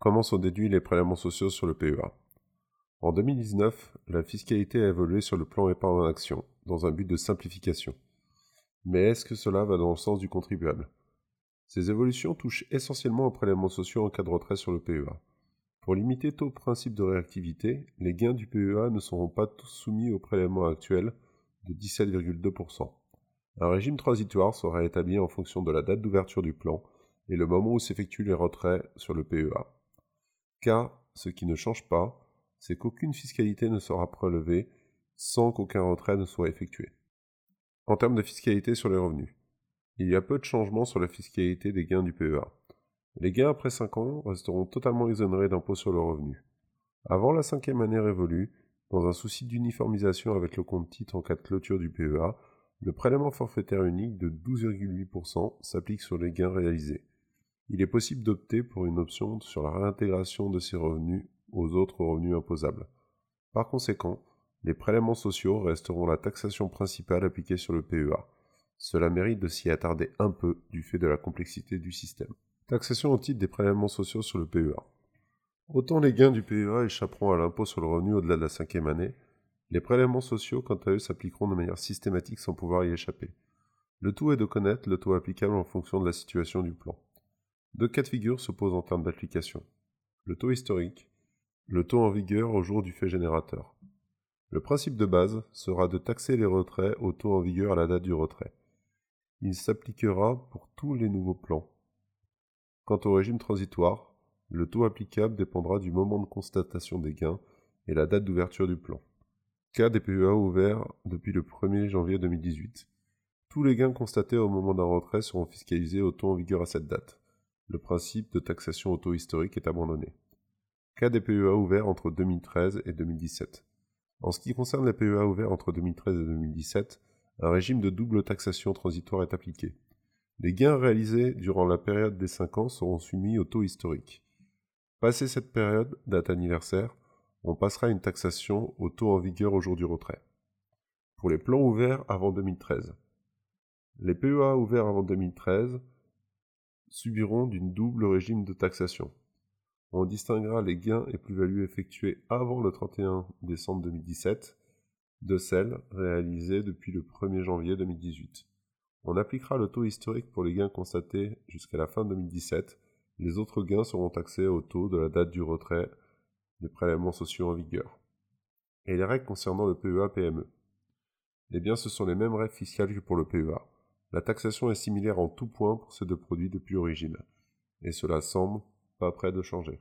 Comment sont déduits les prélèvements sociaux sur le PEA En 2019, la fiscalité a évolué sur le plan épargne en action, dans un but de simplification. Mais est-ce que cela va dans le sens du contribuable? Ces évolutions touchent essentiellement aux prélèvements sociaux en cas de retrait sur le PEA. Pour limiter taux principe de réactivité, les gains du PEA ne seront pas tous soumis au prélèvement actuel de 17,2%. Un régime transitoire sera établi en fonction de la date d'ouverture du plan et le moment où s'effectuent les retraits sur le PEA. Car ce qui ne change pas, c'est qu'aucune fiscalité ne sera prélevée sans qu'aucun retrait ne soit effectué. En termes de fiscalité sur les revenus, il y a peu de changements sur la fiscalité des gains du PEA. Les gains après 5 ans resteront totalement exonérés d'impôt sur le revenu. Avant la cinquième année révolue, dans un souci d'uniformisation avec le compte titre en cas de clôture du PEA, le prélèvement forfaitaire unique de 12,8% s'applique sur les gains réalisés. Il est possible d'opter pour une option sur la réintégration de ces revenus aux autres revenus imposables. Par conséquent, les prélèvements sociaux resteront la taxation principale appliquée sur le PEA. Cela mérite de s'y attarder un peu du fait de la complexité du système. Taxation au titre des prélèvements sociaux sur le PEA. Autant les gains du PEA échapperont à l'impôt sur le revenu au-delà de la cinquième année, les prélèvements sociaux, quant à eux, s'appliqueront de manière systématique sans pouvoir y échapper. Le tout est de connaître le taux applicable en fonction de la situation du plan. Deux cas de figure se posent en termes d'application. Le taux historique, le taux en vigueur au jour du fait générateur. Le principe de base sera de taxer les retraits au taux en vigueur à la date du retrait. Il s'appliquera pour tous les nouveaux plans, Quant au régime transitoire, le taux applicable dépendra du moment de constatation des gains et la date d'ouverture du plan. Cas des PEA ouverts depuis le 1er janvier 2018. Tous les gains constatés au moment d'un retrait seront fiscalisés au taux en vigueur à cette date. Le principe de taxation au taux historique est abandonné. Cas des PEA ouverts entre 2013 et 2017. En ce qui concerne les PEA ouverts entre 2013 et 2017, un régime de double taxation transitoire est appliqué. Les gains réalisés durant la période des 5 ans seront soumis au taux historique. Passé cette période, date anniversaire, on passera à une taxation au taux en vigueur au jour du retrait. Pour les plans ouverts avant 2013. Les PEA ouverts avant 2013 subiront d'une double régime de taxation. On distinguera les gains et plus-values effectués avant le 31 décembre 2017 de celles réalisées depuis le 1er janvier 2018. On appliquera le taux historique pour les gains constatés jusqu'à la fin 2017. Les autres gains seront taxés au taux de la date du retrait des prélèvements sociaux en vigueur. Et les règles concernant le PEA-PME. Eh bien, ce sont les mêmes règles fiscales que pour le PEA. La taxation est similaire en tout point pour ces deux produits depuis l'origine. Et cela semble pas près de changer.